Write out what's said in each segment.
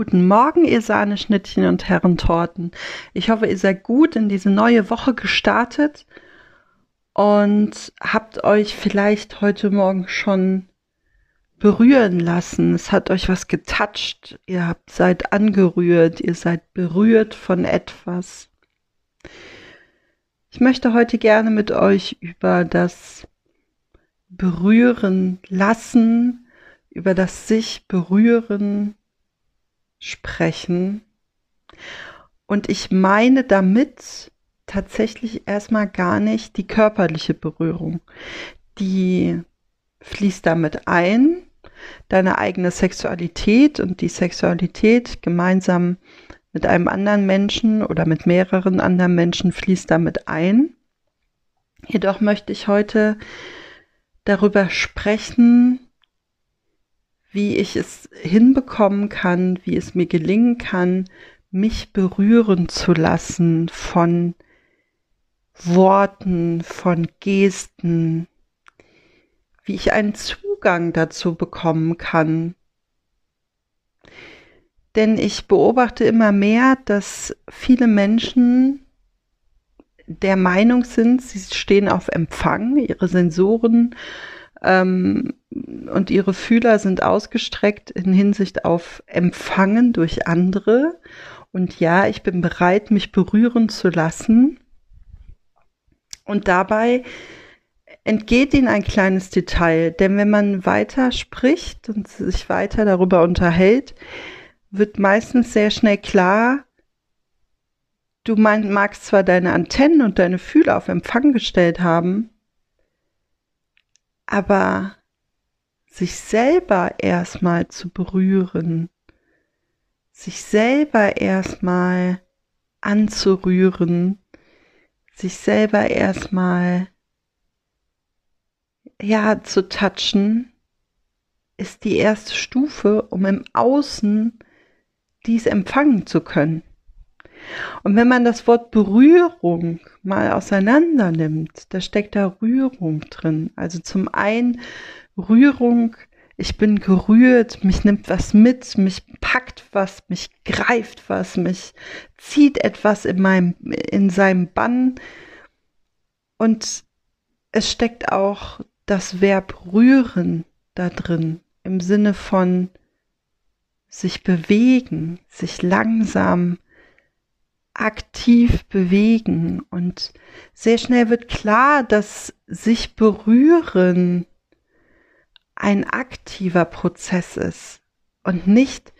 Guten Morgen, ihr Sahneschnittchen und Herrentorten. Ich hoffe, ihr seid gut in diese neue Woche gestartet und habt euch vielleicht heute Morgen schon berühren lassen. Es hat euch was getatscht. Ihr habt seid angerührt. Ihr seid berührt von etwas. Ich möchte heute gerne mit euch über das Berühren lassen, über das sich berühren sprechen. Und ich meine damit tatsächlich erstmal gar nicht die körperliche Berührung. Die fließt damit ein, deine eigene Sexualität und die Sexualität gemeinsam mit einem anderen Menschen oder mit mehreren anderen Menschen fließt damit ein. Jedoch möchte ich heute darüber sprechen, wie ich es hinbekommen kann, wie es mir gelingen kann, mich berühren zu lassen von Worten, von Gesten, wie ich einen Zugang dazu bekommen kann. Denn ich beobachte immer mehr, dass viele Menschen der Meinung sind, sie stehen auf Empfang, ihre Sensoren ähm, und ihre Fühler sind ausgestreckt in Hinsicht auf Empfangen durch andere. Und ja, ich bin bereit, mich berühren zu lassen. Und dabei entgeht ihnen ein kleines Detail, denn wenn man weiter spricht und sich weiter darüber unterhält, wird meistens sehr schnell klar, du magst zwar deine Antennen und deine Fühler auf Empfang gestellt haben, aber sich selber erstmal zu berühren, sich selber erstmal anzurühren, sich selber erstmal ja zu touchen, ist die erste Stufe, um im Außen dies empfangen zu können. Und wenn man das Wort Berührung mal auseinander nimmt, da steckt da Rührung drin. Also zum einen Rührung, ich bin gerührt, mich nimmt was mit, mich packt was, mich greift was, mich zieht etwas in meinem, in seinem Bann. Und es steckt auch das Verb rühren da drin, im Sinne von sich bewegen, sich langsam aktiv bewegen und sehr schnell wird klar, dass sich berühren ein aktiver Prozess ist und nicht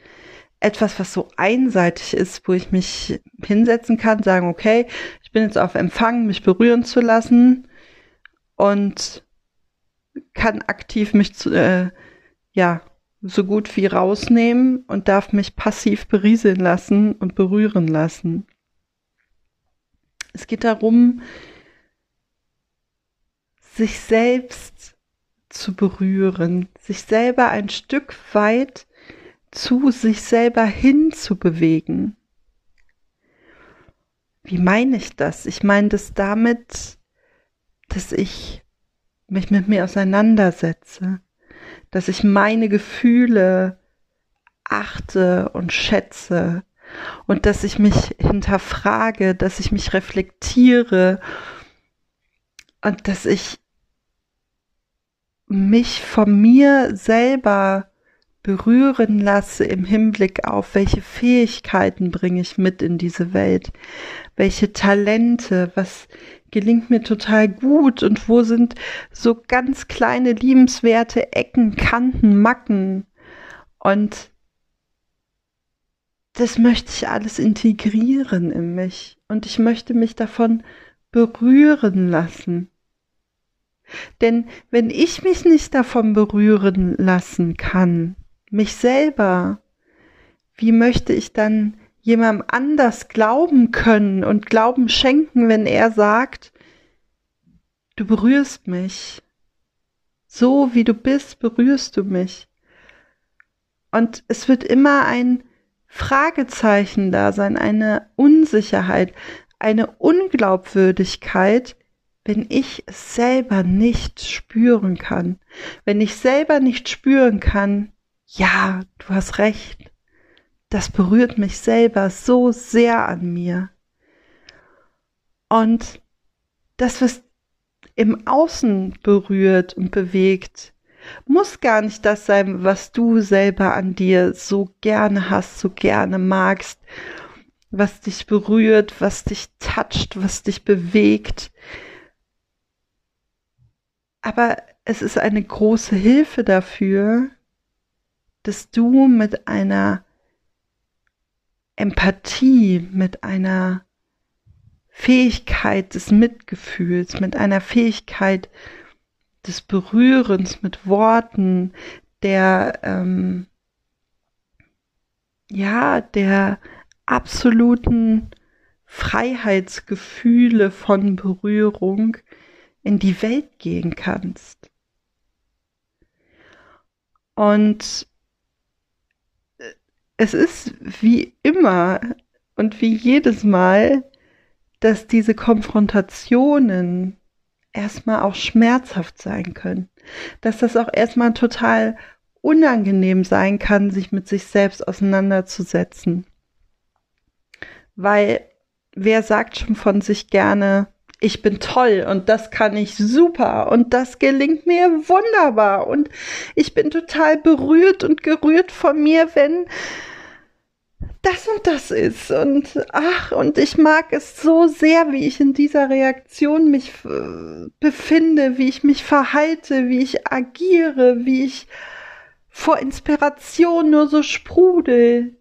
etwas, was so einseitig ist, wo ich mich hinsetzen kann, sagen, okay, ich bin jetzt auf Empfang, mich berühren zu lassen und kann aktiv mich zu, äh, ja, so gut wie rausnehmen und darf mich passiv berieseln lassen und berühren lassen. Es geht darum, sich selbst zu berühren, sich selber ein Stück weit zu sich selber hinzubewegen. Wie meine ich das? Ich meine das damit, dass ich mich mit mir auseinandersetze, dass ich meine Gefühle achte und schätze, und dass ich mich hinterfrage, dass ich mich reflektiere und dass ich mich von mir selber berühren lasse im Hinblick auf, welche Fähigkeiten bringe ich mit in diese Welt, welche Talente, was gelingt mir total gut? Und wo sind so ganz kleine liebenswerte Ecken, Kanten, Macken? Und das möchte ich alles integrieren in mich und ich möchte mich davon berühren lassen. Denn wenn ich mich nicht davon berühren lassen kann, mich selber, wie möchte ich dann jemandem anders glauben können und Glauben schenken, wenn er sagt, du berührst mich. So wie du bist, berührst du mich. Und es wird immer ein Fragezeichen da sein, eine Unsicherheit, eine Unglaubwürdigkeit, wenn ich es selber nicht spüren kann. Wenn ich selber nicht spüren kann, ja, du hast recht. das berührt mich selber so sehr an mir. Und das, was im Außen berührt und bewegt, muss gar nicht das sein, was du selber an dir so gerne hast, so gerne magst, was dich berührt, was dich toucht, was dich bewegt. Aber es ist eine große Hilfe dafür, dass du mit einer Empathie, mit einer Fähigkeit des Mitgefühls, mit einer Fähigkeit des Berührens mit Worten, der ähm, ja der absoluten Freiheitsgefühle von Berührung in die Welt gehen kannst. Und äh, es ist wie immer und wie jedes Mal, dass diese Konfrontationen erstmal auch schmerzhaft sein können. Dass das auch erstmal total unangenehm sein kann, sich mit sich selbst auseinanderzusetzen. Weil wer sagt schon von sich gerne, ich bin toll und das kann ich super und das gelingt mir wunderbar und ich bin total berührt und gerührt von mir, wenn das und das ist und ach und ich mag es so sehr, wie ich in dieser Reaktion mich äh, befinde, wie ich mich verhalte, wie ich agiere, wie ich vor Inspiration nur so sprudel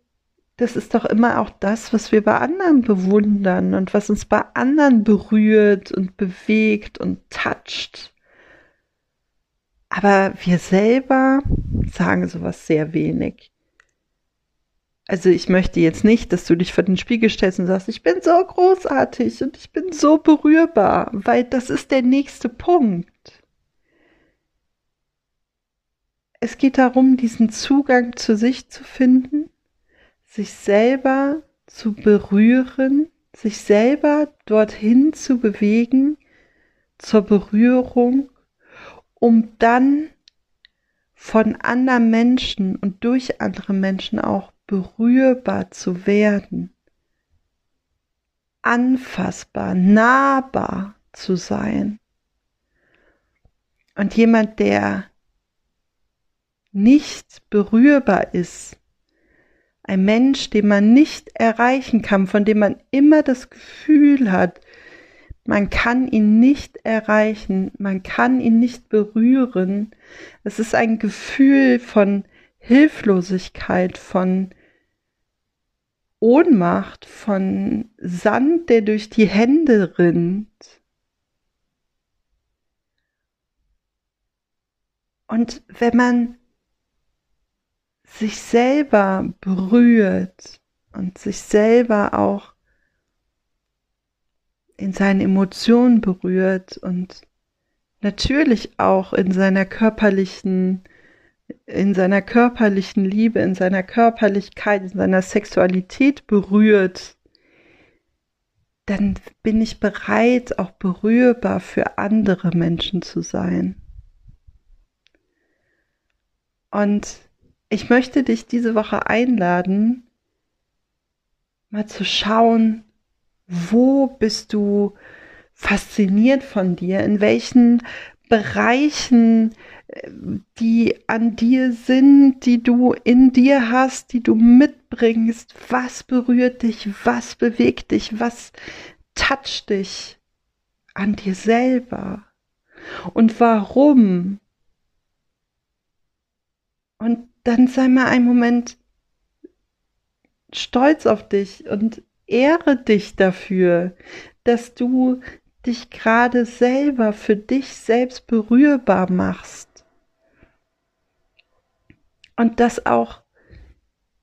das ist doch immer auch das, was wir bei anderen bewundern und was uns bei anderen berührt und bewegt und toucht. Aber wir selber sagen sowas sehr wenig. Also ich möchte jetzt nicht, dass du dich vor den Spiegel stellst und sagst, ich bin so großartig und ich bin so berührbar, weil das ist der nächste Punkt. Es geht darum, diesen Zugang zu sich zu finden sich selber zu berühren, sich selber dorthin zu bewegen, zur Berührung, um dann von anderen Menschen und durch andere Menschen auch berührbar zu werden, anfassbar, nahbar zu sein. Und jemand, der nicht berührbar ist, ein Mensch, den man nicht erreichen kann, von dem man immer das Gefühl hat, man kann ihn nicht erreichen, man kann ihn nicht berühren. Es ist ein Gefühl von Hilflosigkeit, von Ohnmacht, von Sand, der durch die Hände rinnt. Und wenn man sich selber berührt und sich selber auch in seinen Emotionen berührt und natürlich auch in seiner körperlichen in seiner körperlichen Liebe, in seiner Körperlichkeit, in seiner Sexualität berührt, dann bin ich bereit, auch berührbar für andere Menschen zu sein. Und ich möchte dich diese Woche einladen, mal zu schauen, wo bist du fasziniert von dir, in welchen Bereichen, äh, die an dir sind, die du in dir hast, die du mitbringst, was berührt dich, was bewegt dich, was toucht dich an dir selber? Und warum. Und dann sei mal einen Moment stolz auf dich und ehre dich dafür, dass du dich gerade selber für dich selbst berührbar machst. Und dass auch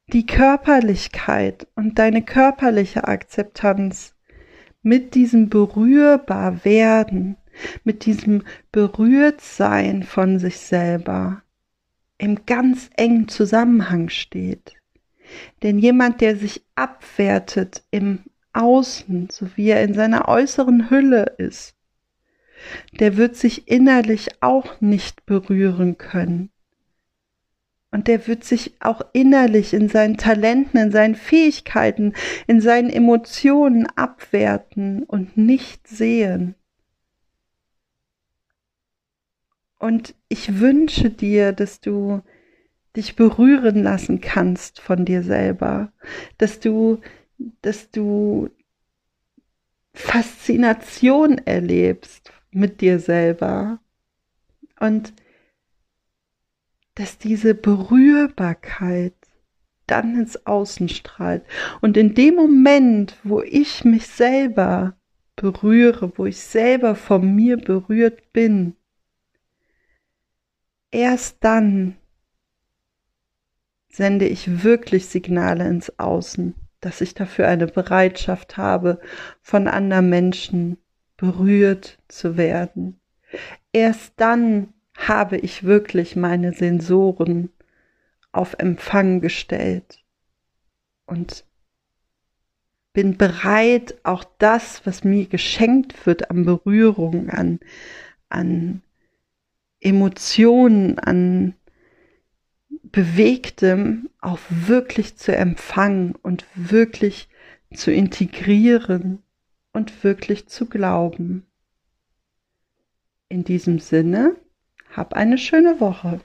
die Körperlichkeit und deine körperliche Akzeptanz mit diesem berührbar werden, mit diesem Berührtsein von sich selber im ganz engen Zusammenhang steht. Denn jemand, der sich abwertet im Außen, so wie er in seiner äußeren Hülle ist, der wird sich innerlich auch nicht berühren können. Und der wird sich auch innerlich in seinen Talenten, in seinen Fähigkeiten, in seinen Emotionen abwerten und nicht sehen. Und ich wünsche dir, dass du dich berühren lassen kannst von dir selber, dass du, dass du Faszination erlebst mit dir selber und dass diese Berührbarkeit dann ins Außen strahlt. Und in dem Moment, wo ich mich selber berühre, wo ich selber von mir berührt bin, erst dann sende ich wirklich Signale ins Außen, dass ich dafür eine Bereitschaft habe, von anderen Menschen berührt zu werden. Erst dann habe ich wirklich meine Sensoren auf Empfang gestellt und bin bereit, auch das, was mir geschenkt wird an Berührung, an, an Emotionen, an Bewegtem auch wirklich zu empfangen und wirklich zu integrieren und wirklich zu glauben. In diesem Sinne, hab eine schöne Woche.